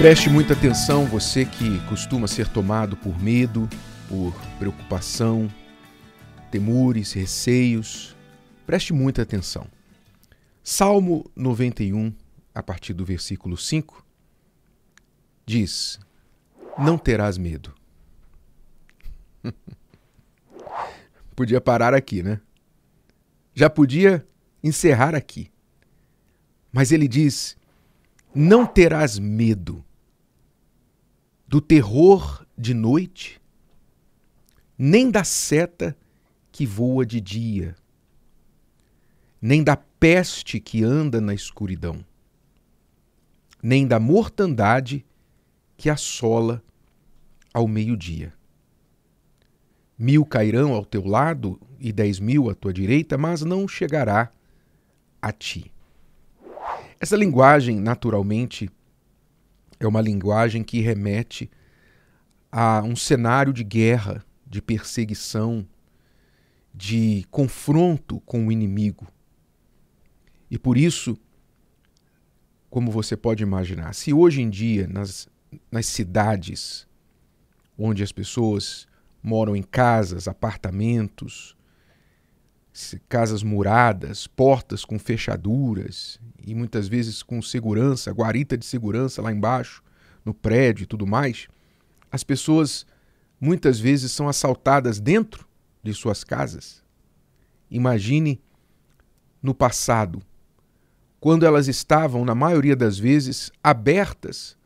Preste muita atenção, você que costuma ser tomado por medo, por preocupação, temores, receios. Preste muita atenção. Salmo 91, a partir do versículo 5, diz: Não terás medo. podia parar aqui, né? Já podia encerrar aqui. Mas ele diz: Não terás medo do terror de noite, nem da seta que voa de dia, nem da peste que anda na escuridão, nem da mortandade que assola ao meio-dia. Mil cairão ao teu lado e dez mil à tua direita, mas não chegará a ti. Essa linguagem, naturalmente, é uma linguagem que remete a um cenário de guerra, de perseguição, de confronto com o inimigo. E por isso, como você pode imaginar, se hoje em dia nas, nas cidades onde as pessoas moram em casas, apartamentos, casas muradas, portas com fechaduras e muitas vezes com segurança, guarita de segurança lá embaixo, no prédio e tudo mais, as pessoas muitas vezes são assaltadas dentro de suas casas. Imagine no passado, quando elas estavam, na maioria das vezes, abertas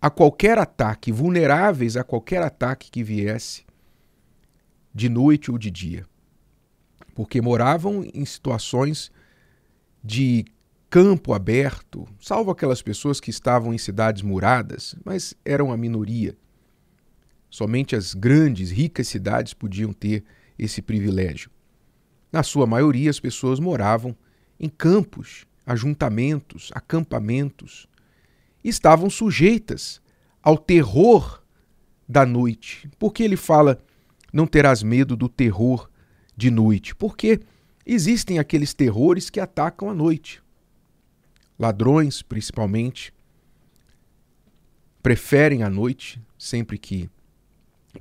a qualquer ataque, vulneráveis a qualquer ataque que viesse, de noite ou de dia porque moravam em situações de campo aberto, salvo aquelas pessoas que estavam em cidades muradas, mas eram a minoria. Somente as grandes, ricas cidades podiam ter esse privilégio. Na sua maioria, as pessoas moravam em campos, ajuntamentos, acampamentos, estavam sujeitas ao terror da noite. Porque ele fala: não terás medo do terror de noite, porque existem aqueles terrores que atacam à noite. Ladrões, principalmente, preferem a noite sempre que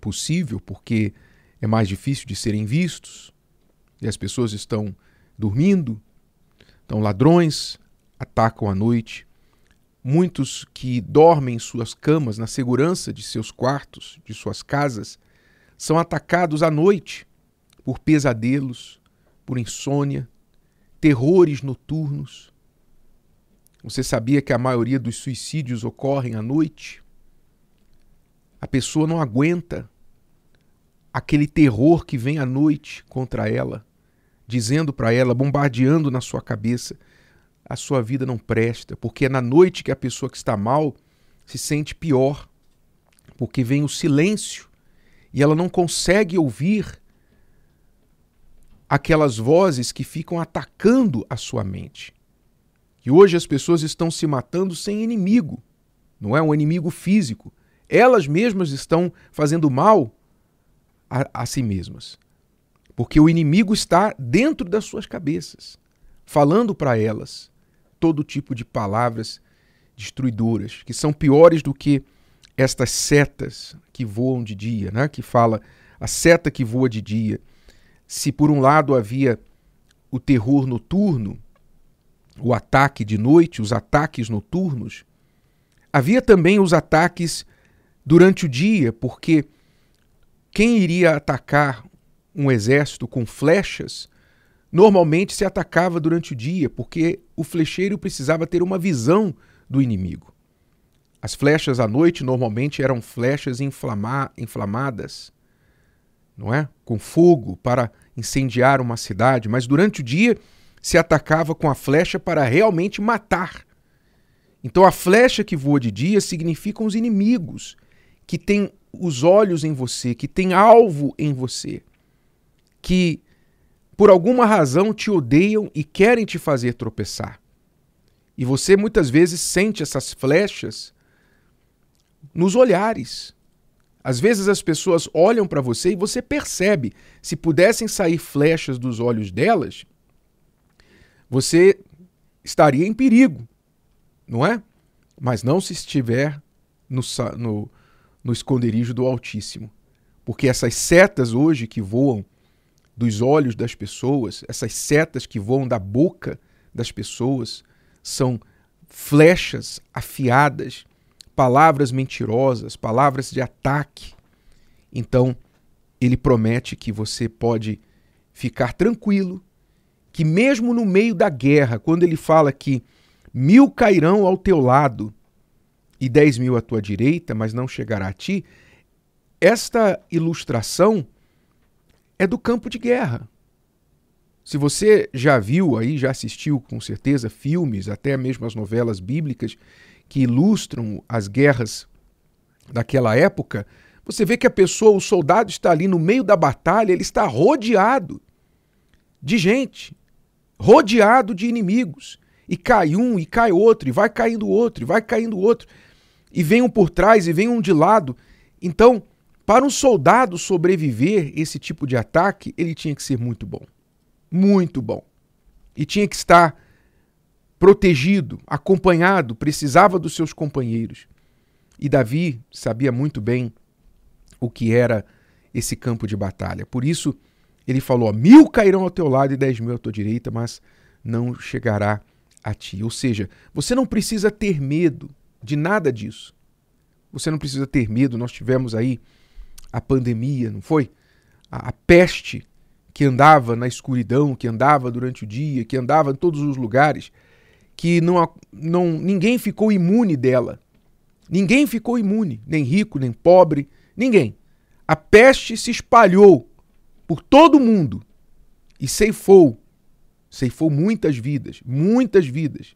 possível, porque é mais difícil de serem vistos e as pessoas estão dormindo. Então, ladrões atacam à noite. Muitos que dormem em suas camas, na segurança de seus quartos, de suas casas, são atacados à noite por pesadelos, por insônia, terrores noturnos. Você sabia que a maioria dos suicídios ocorrem à noite? A pessoa não aguenta aquele terror que vem à noite contra ela, dizendo para ela, bombardeando na sua cabeça: a sua vida não presta, porque é na noite que a pessoa que está mal se sente pior, porque vem o silêncio e ela não consegue ouvir aquelas vozes que ficam atacando a sua mente. E hoje as pessoas estão se matando sem inimigo, não é um inimigo físico. Elas mesmas estão fazendo mal a, a si mesmas. Porque o inimigo está dentro das suas cabeças, falando para elas todo tipo de palavras destruidoras, que são piores do que estas setas que voam de dia, né? que fala a seta que voa de dia se por um lado havia o terror noturno, o ataque de noite, os ataques noturnos, havia também os ataques durante o dia, porque quem iria atacar um exército com flechas normalmente se atacava durante o dia, porque o flecheiro precisava ter uma visão do inimigo. As flechas à noite normalmente eram flechas inflama inflamadas, não é? Com fogo para incendiar uma cidade, mas durante o dia se atacava com a flecha para realmente matar. Então a flecha que voa de dia significam os inimigos que têm os olhos em você, que têm alvo em você, que por alguma razão te odeiam e querem te fazer tropeçar. E você muitas vezes sente essas flechas nos olhares, às vezes as pessoas olham para você e você percebe. Se pudessem sair flechas dos olhos delas, você estaria em perigo, não é? mas não se estiver no, no, no esconderijo do Altíssimo. Porque essas setas hoje que voam dos olhos das pessoas, essas setas que voam da boca das pessoas, são flechas afiadas, palavras mentirosas, palavras de ataque. Então, ele promete que você pode ficar tranquilo, que mesmo no meio da guerra, quando ele fala que mil cairão ao teu lado e dez mil à tua direita, mas não chegará a ti, esta ilustração é do campo de guerra. Se você já viu aí, já assistiu com certeza filmes, até mesmo as novelas bíblicas que ilustram as guerras daquela época, você vê que a pessoa, o soldado está ali no meio da batalha, ele está rodeado de gente, rodeado de inimigos. E cai um, e cai outro, e vai caindo outro, e vai caindo outro. E vem um por trás, e vem um de lado. Então, para um soldado sobreviver esse tipo de ataque, ele tinha que ser muito bom. Muito bom. E tinha que estar protegido, acompanhado, precisava dos seus companheiros. E Davi sabia muito bem o que era esse campo de batalha. Por isso, ele falou: mil cairão ao teu lado e dez mil à tua direita, mas não chegará a ti. Ou seja, você não precisa ter medo de nada disso. Você não precisa ter medo. Nós tivemos aí a pandemia, não foi? A, a peste que andava na escuridão, que andava durante o dia, que andava em todos os lugares, que não, não ninguém ficou imune dela. Ninguém ficou imune, nem rico, nem pobre, ninguém. A peste se espalhou por todo mundo e ceifou, ceifou muitas vidas, muitas vidas.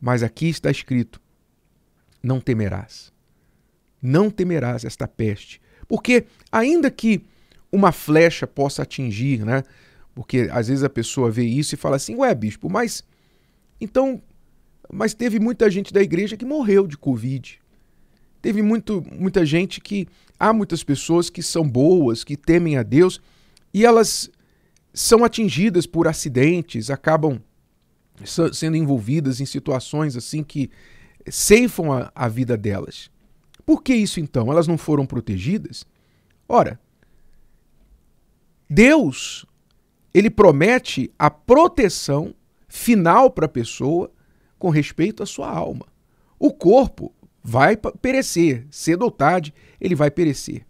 Mas aqui está escrito: não temerás. Não temerás esta peste. Porque, ainda que uma flecha possa atingir, né? Porque às vezes a pessoa vê isso e fala assim: ué, bispo, mas. Então. Mas teve muita gente da igreja que morreu de Covid. Teve muito, muita gente que. Há muitas pessoas que são boas, que temem a Deus, e elas são atingidas por acidentes, acabam sendo envolvidas em situações assim que ceifam a, a vida delas. Por que isso então? Elas não foram protegidas? Ora, Deus, ele promete a proteção final para a pessoa com respeito à sua alma. O corpo vai perecer, cedo ou tarde, ele vai perecer.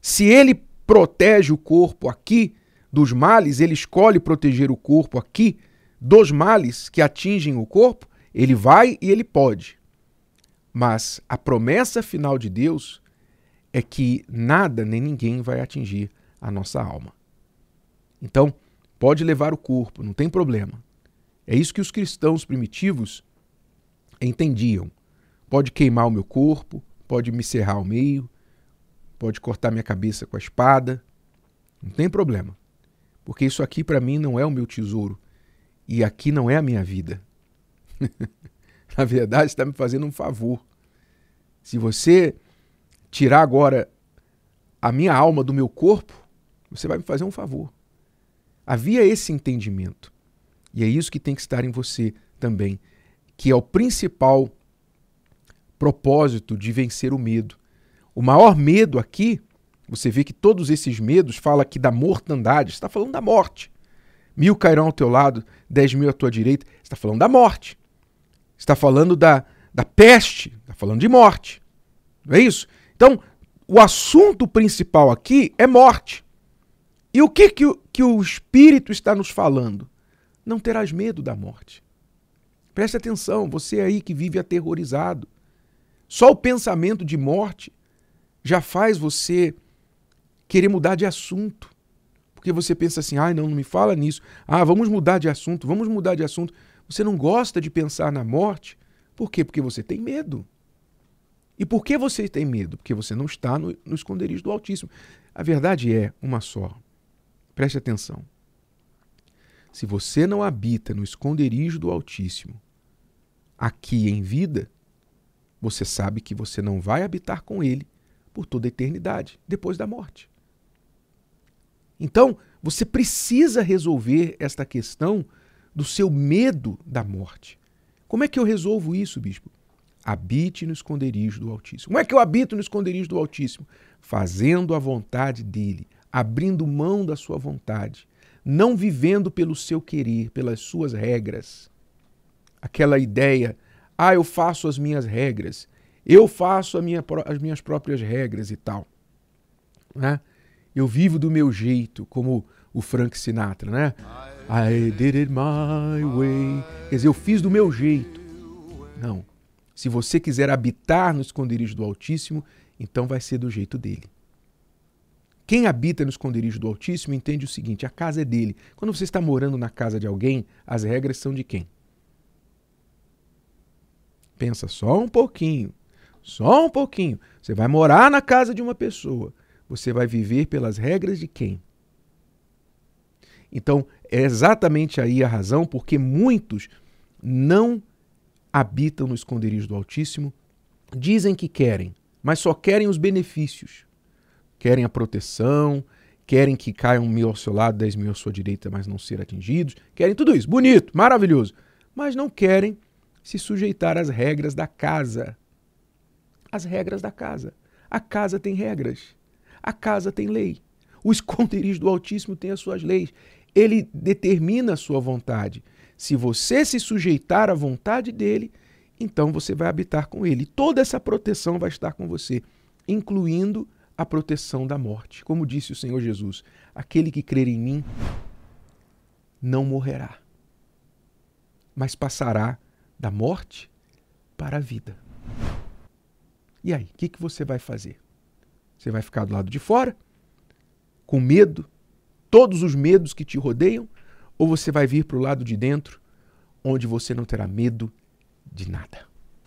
Se ele protege o corpo aqui dos males, ele escolhe proteger o corpo aqui dos males que atingem o corpo, ele vai e ele pode. Mas a promessa final de Deus é que nada nem ninguém vai atingir a nossa alma. Então, pode levar o corpo, não tem problema. É isso que os cristãos primitivos entendiam. Pode queimar o meu corpo, pode me serrar ao meio, pode cortar minha cabeça com a espada, não tem problema. Porque isso aqui para mim não é o meu tesouro e aqui não é a minha vida. Na verdade, está me fazendo um favor. Se você tirar agora a minha alma do meu corpo, você vai me fazer um favor. Havia esse entendimento. E é isso que tem que estar em você também, que é o principal propósito de vencer o medo. O maior medo aqui, você vê que todos esses medos fala aqui da mortandade, está falando da morte. Mil cairão ao teu lado, dez mil à tua direita, está falando da morte. Está falando da, da peste, está falando de morte. Não é isso? Então, o assunto principal aqui é morte. E o que, que, que o Espírito está nos falando? Não terás medo da morte. Preste atenção, você aí que vive aterrorizado. Só o pensamento de morte já faz você querer mudar de assunto. Porque você pensa assim: ai, ah, não, não me fala nisso. Ah, vamos mudar de assunto, vamos mudar de assunto. Você não gosta de pensar na morte. Por quê? Porque você tem medo. E por que você tem medo? Porque você não está no, no esconderijo do Altíssimo. A verdade é uma só. Preste atenção. Se você não habita no esconderijo do Altíssimo, aqui em vida, você sabe que você não vai habitar com ele por toda a eternidade, depois da morte. Então, você precisa resolver esta questão do seu medo da morte. Como é que eu resolvo isso, bispo? habite no esconderijo do Altíssimo. Como é que eu habito no esconderijo do Altíssimo? Fazendo a vontade dele, abrindo mão da sua vontade, não vivendo pelo seu querer, pelas suas regras. Aquela ideia, ah, eu faço as minhas regras, eu faço minha, as minhas próprias regras e tal. Né? Eu vivo do meu jeito, como o Frank Sinatra, né? I did it my way. Quer dizer, eu fiz do meu jeito. Não. Se você quiser habitar no esconderijo do Altíssimo, então vai ser do jeito dele. Quem habita no esconderijo do Altíssimo entende o seguinte: a casa é dele. Quando você está morando na casa de alguém, as regras são de quem? Pensa só um pouquinho. Só um pouquinho. Você vai morar na casa de uma pessoa. Você vai viver pelas regras de quem? Então, é exatamente aí a razão porque muitos não habitam no esconderijo do Altíssimo, dizem que querem, mas só querem os benefícios. Querem a proteção, querem que caiam mil ao seu lado, dez mil à sua direita, mas não ser atingidos. Querem tudo isso, bonito, maravilhoso. Mas não querem se sujeitar às regras da casa. As regras da casa. A casa tem regras. A casa tem lei. O esconderijo do Altíssimo tem as suas leis. Ele determina a sua vontade. Se você se sujeitar à vontade dele, então você vai habitar com ele. Toda essa proteção vai estar com você, incluindo a proteção da morte. Como disse o Senhor Jesus: aquele que crer em mim não morrerá, mas passará da morte para a vida. E aí, o que, que você vai fazer? Você vai ficar do lado de fora, com medo, todos os medos que te rodeiam, ou você vai vir para o lado de dentro, onde você não terá medo de nada.